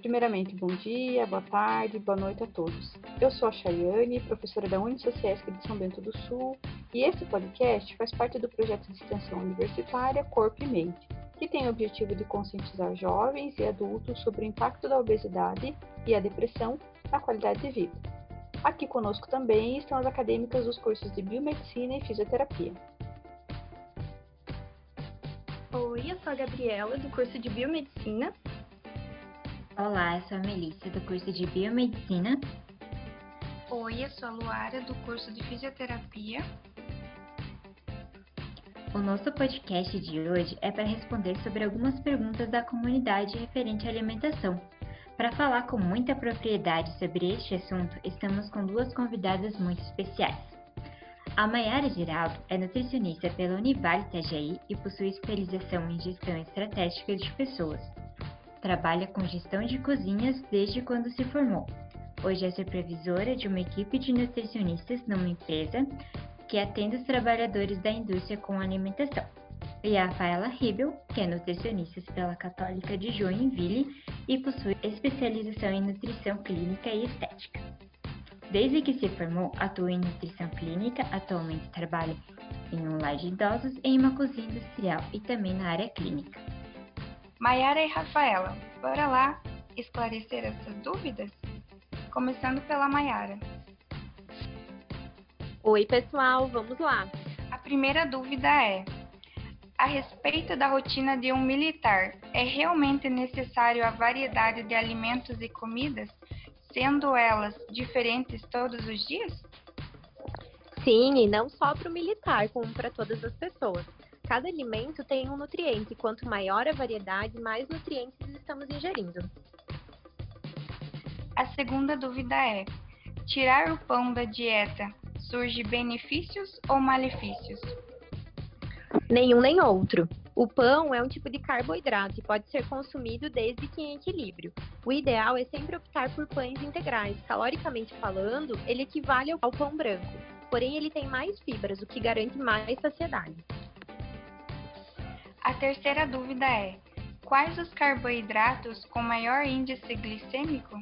Primeiramente, bom dia, boa tarde, boa noite a todos. Eu sou a Chayane, professora da Unisociesc de São Bento do Sul, e este podcast faz parte do projeto de extensão universitária Corpo e Mente, que tem o objetivo de conscientizar jovens e adultos sobre o impacto da obesidade e a depressão na qualidade de vida. Aqui conosco também estão as acadêmicas dos cursos de Biomedicina e Fisioterapia. Oi, eu sou a Gabriela, do curso de Biomedicina. Olá, eu sou a Melissa, do curso de Biomedicina. Oi, eu sou a Luara, do curso de Fisioterapia. O nosso podcast de hoje é para responder sobre algumas perguntas da comunidade referente à alimentação. Para falar com muita propriedade sobre este assunto, estamos com duas convidadas muito especiais. A Mayara Geraldo é nutricionista pela Univale Itajaí e possui especialização em gestão estratégica de pessoas. Trabalha com gestão de cozinhas desde quando se formou. Hoje é supervisora de uma equipe de nutricionistas numa empresa que atende os trabalhadores da indústria com alimentação. E a Rafaela Ribel, que é nutricionista pela Católica de Joinville e possui especialização em nutrição clínica e estética. Desde que se formou, atua em nutrição clínica, atualmente trabalha em um lar de idosos, em uma cozinha industrial e também na área clínica. Maiara e Rafaela, bora lá esclarecer essas dúvidas? Começando pela Maiara. Oi, pessoal, vamos lá. A primeira dúvida é: a respeito da rotina de um militar, é realmente necessário a variedade de alimentos e comidas, sendo elas diferentes todos os dias? Sim, e não só para o militar, como para todas as pessoas. Cada alimento tem um nutriente, e quanto maior a variedade, mais nutrientes estamos ingerindo. A segunda dúvida é: tirar o pão da dieta surge benefícios ou malefícios? Nenhum nem outro. O pão é um tipo de carboidrato e pode ser consumido desde que em equilíbrio. O ideal é sempre optar por pães integrais. Caloricamente falando, ele equivale ao pão branco, porém ele tem mais fibras, o que garante mais saciedade. A terceira dúvida é: quais os carboidratos com maior índice glicêmico?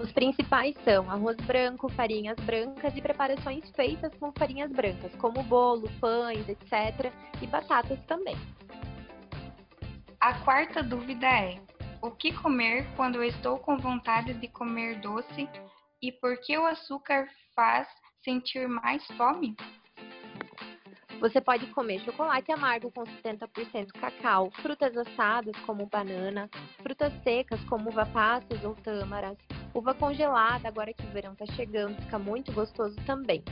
Os principais são arroz branco, farinhas brancas e preparações feitas com farinhas brancas, como bolo, pães, etc. e batatas também. A quarta dúvida é: o que comer quando estou com vontade de comer doce e por que o açúcar faz sentir mais fome? Você pode comer chocolate amargo com 70% cacau, frutas assadas como banana, frutas secas como uva passas ou tâmaras, uva congelada, agora que o verão está chegando, fica muito gostoso também.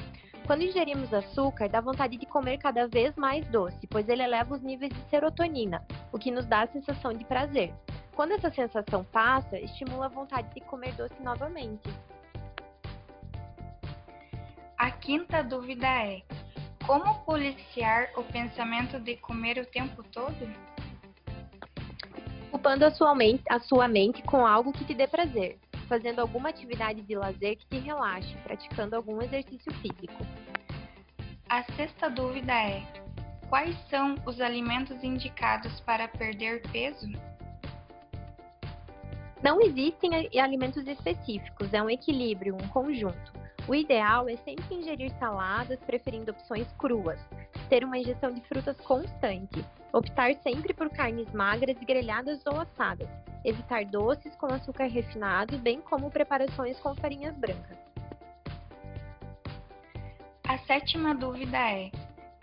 Quando ingerimos açúcar, dá vontade de comer cada vez mais doce, pois ele eleva os níveis de serotonina, o que nos dá a sensação de prazer. Quando essa sensação passa, estimula a vontade de comer doce novamente. A quinta dúvida é: como policiar o pensamento de comer o tempo todo? Ocupando a sua mente, a sua mente com algo que te dê prazer, fazendo alguma atividade de lazer que te relaxe, praticando algum exercício físico. A sexta dúvida é: quais são os alimentos indicados para perder peso? Não existem alimentos específicos, é um equilíbrio, um conjunto. O ideal é sempre ingerir saladas, preferindo opções cruas, ter uma ingestão de frutas constante, optar sempre por carnes magras, grelhadas ou assadas, evitar doces com açúcar refinado, bem como preparações com farinhas brancas. A sétima dúvida é: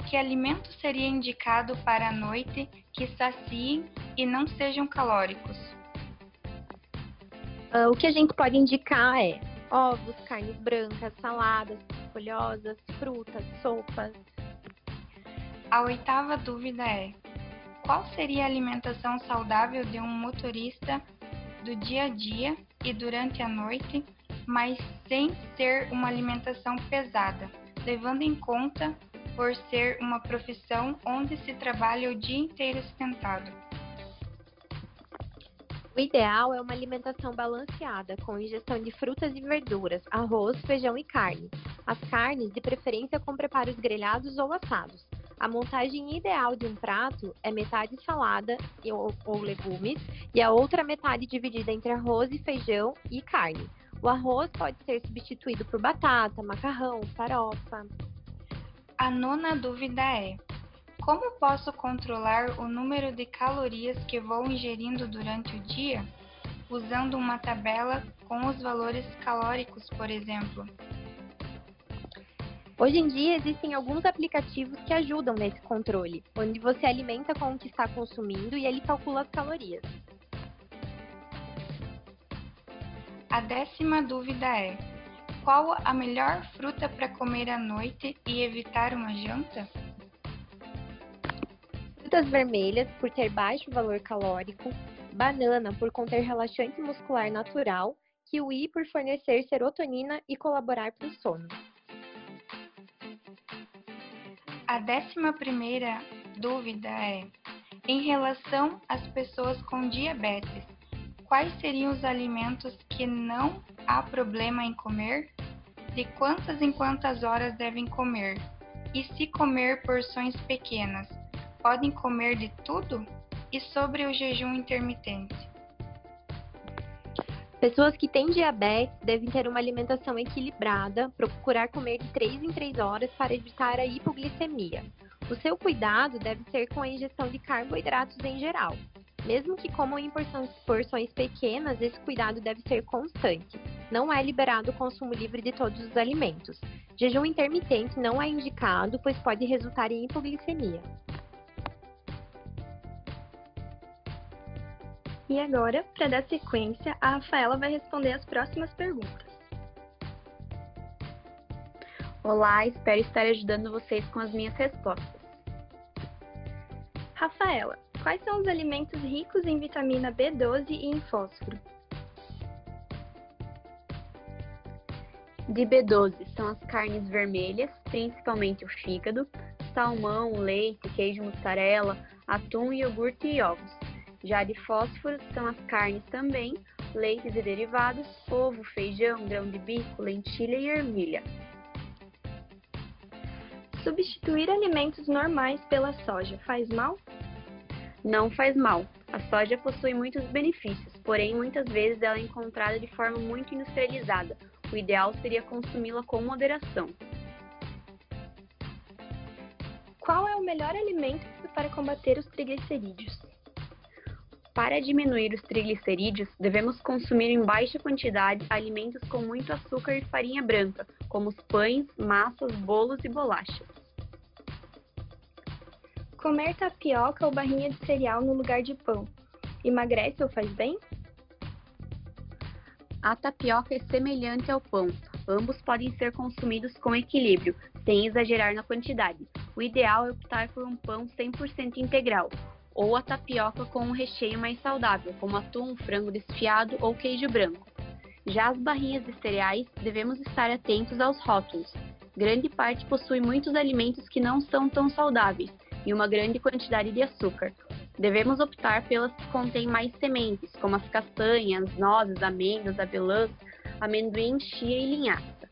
que alimento seria indicado para a noite que saciem e não sejam calóricos? Uh, o que a gente pode indicar é ovos, carnes brancas, saladas, folhosas, frutas, sopas. A oitava dúvida é: qual seria a alimentação saudável de um motorista do dia a dia e durante a noite, mas sem ser uma alimentação pesada, levando em conta por ser uma profissão onde se trabalha o dia inteiro sentado? O ideal é uma alimentação balanceada, com ingestão de frutas e verduras, arroz, feijão e carne. As carnes, de preferência com preparos grelhados ou assados. A montagem ideal de um prato é metade salada ou, ou legumes e a outra metade dividida entre arroz e feijão e carne. O arroz pode ser substituído por batata, macarrão, farofa. A nona dúvida é: como posso controlar o número de calorias que vou ingerindo durante o dia? Usando uma tabela com os valores calóricos, por exemplo. Hoje em dia existem alguns aplicativos que ajudam nesse controle, onde você alimenta com o que está consumindo e ele calcula as calorias. A décima dúvida é: qual a melhor fruta para comer à noite e evitar uma janta? Frutas vermelhas, por ter baixo valor calórico, banana, por conter relaxante muscular natural, kiwi, por fornecer serotonina e colaborar para o sono. A décima primeira dúvida é: em relação às pessoas com diabetes, quais seriam os alimentos que não há problema em comer? De quantas em quantas horas devem comer? E se comer porções pequenas, podem comer de tudo? E sobre o jejum intermitente? Pessoas que têm diabetes devem ter uma alimentação equilibrada, procurar comer de 3 em 3 horas para evitar a hipoglicemia. O seu cuidado deve ser com a ingestão de carboidratos em geral. Mesmo que comam em porções pequenas, esse cuidado deve ser constante. Não é liberado o consumo livre de todos os alimentos. Jejum intermitente não é indicado, pois pode resultar em hipoglicemia. E agora, para dar sequência, a Rafaela vai responder as próximas perguntas. Olá, espero estar ajudando vocês com as minhas respostas. Rafaela, quais são os alimentos ricos em vitamina B12 e em fósforo? De B12 são as carnes vermelhas, principalmente o fígado, salmão, leite, queijo mussarela, atum, iogurte e ovos. Já de fósforo são as carnes também, leites e derivados, ovo, feijão, grão de bico, lentilha e ervilha. Substituir alimentos normais pela soja faz mal? Não faz mal. A soja possui muitos benefícios, porém muitas vezes ela é encontrada de forma muito industrializada. O ideal seria consumi-la com moderação. Qual é o melhor alimento para combater os triglicerídeos? Para diminuir os triglicerídeos, devemos consumir em baixa quantidade alimentos com muito açúcar e farinha branca, como os pães, massas, bolos e bolachas. Comer tapioca ou barrinha de cereal no lugar de pão emagrece ou faz bem? A tapioca é semelhante ao pão. Ambos podem ser consumidos com equilíbrio, sem exagerar na quantidade. O ideal é optar por um pão 100% integral, ou a tapioca com um recheio mais saudável, como atum, frango desfiado ou queijo branco. Já as barrinhas de cereais, devemos estar atentos aos rótulos. Grande parte possui muitos alimentos que não são tão saudáveis e uma grande quantidade de açúcar. Devemos optar pelas que contêm mais sementes, como as castanhas, nozes, amêndoas, avelãs, amendoim, chia e linhaça.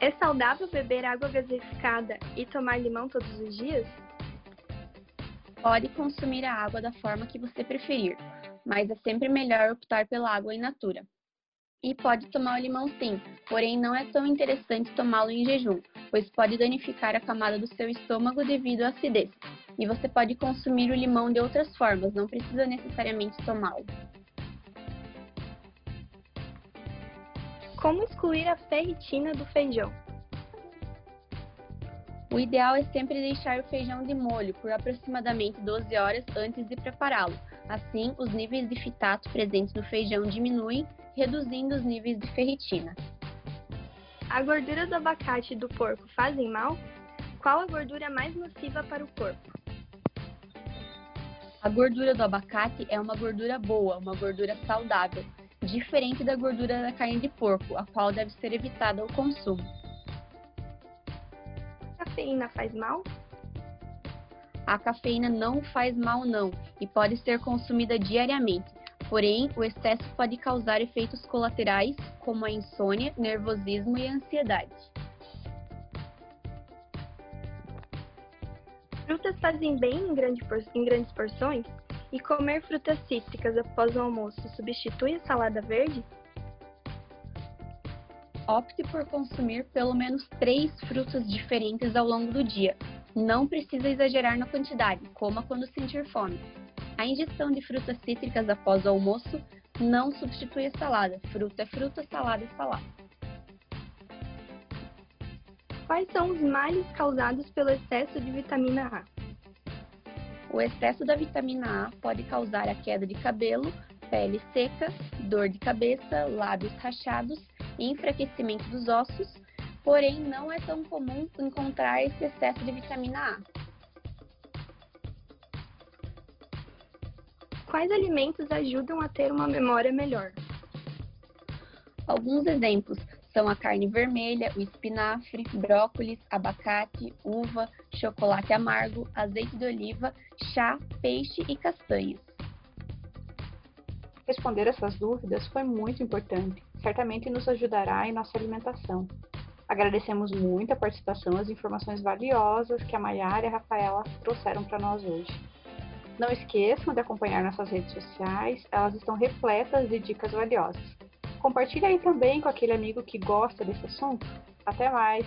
É saudável beber água gasificada e tomar limão todos os dias? Pode consumir a água da forma que você preferir, mas é sempre melhor optar pela água in natura. E pode tomar o limão sim, porém não é tão interessante tomá-lo em jejum, pois pode danificar a camada do seu estômago devido à acidez. E você pode consumir o limão de outras formas, não precisa necessariamente tomá-lo. Como excluir a ferritina do feijão? O ideal é sempre deixar o feijão de molho por aproximadamente 12 horas antes de prepará-lo. Assim, os níveis de fitato presentes no feijão diminuem, reduzindo os níveis de ferritina. A gordura do abacate e do porco fazem mal? Qual a gordura mais nociva para o corpo? A gordura do abacate é uma gordura boa, uma gordura saudável, diferente da gordura da carne de porco, a qual deve ser evitada ao consumo cafeína faz mal? A cafeína não faz mal não e pode ser consumida diariamente. Porém, o excesso pode causar efeitos colaterais, como a insônia, nervosismo e ansiedade. Frutas fazem bem em, grande em grandes porções? E comer frutas cítricas após o almoço substitui a salada verde? Opte por consumir pelo menos três frutas diferentes ao longo do dia. Não precisa exagerar na quantidade, coma quando sentir fome. A ingestão de frutas cítricas após o almoço não substitui a salada. Fruta é fruta, salada é salada. Quais são os males causados pelo excesso de vitamina A? O excesso da vitamina A pode causar a queda de cabelo, pele seca, dor de cabeça, lábios rachados e enfraquecimento dos ossos, porém não é tão comum encontrar esse excesso de vitamina A. Quais alimentos ajudam a ter uma memória melhor? Alguns exemplos são a carne vermelha, o espinafre, brócolis, abacate, uva, chocolate amargo, azeite de oliva, chá, peixe e castanhas. Responder essas dúvidas foi muito importante. Certamente nos ajudará em nossa alimentação. Agradecemos muito a participação e as informações valiosas que a Maiara e a Rafaela trouxeram para nós hoje. Não esqueçam de acompanhar nossas redes sociais, elas estão repletas de dicas valiosas. Compartilhe aí também com aquele amigo que gosta desse assunto. Até mais!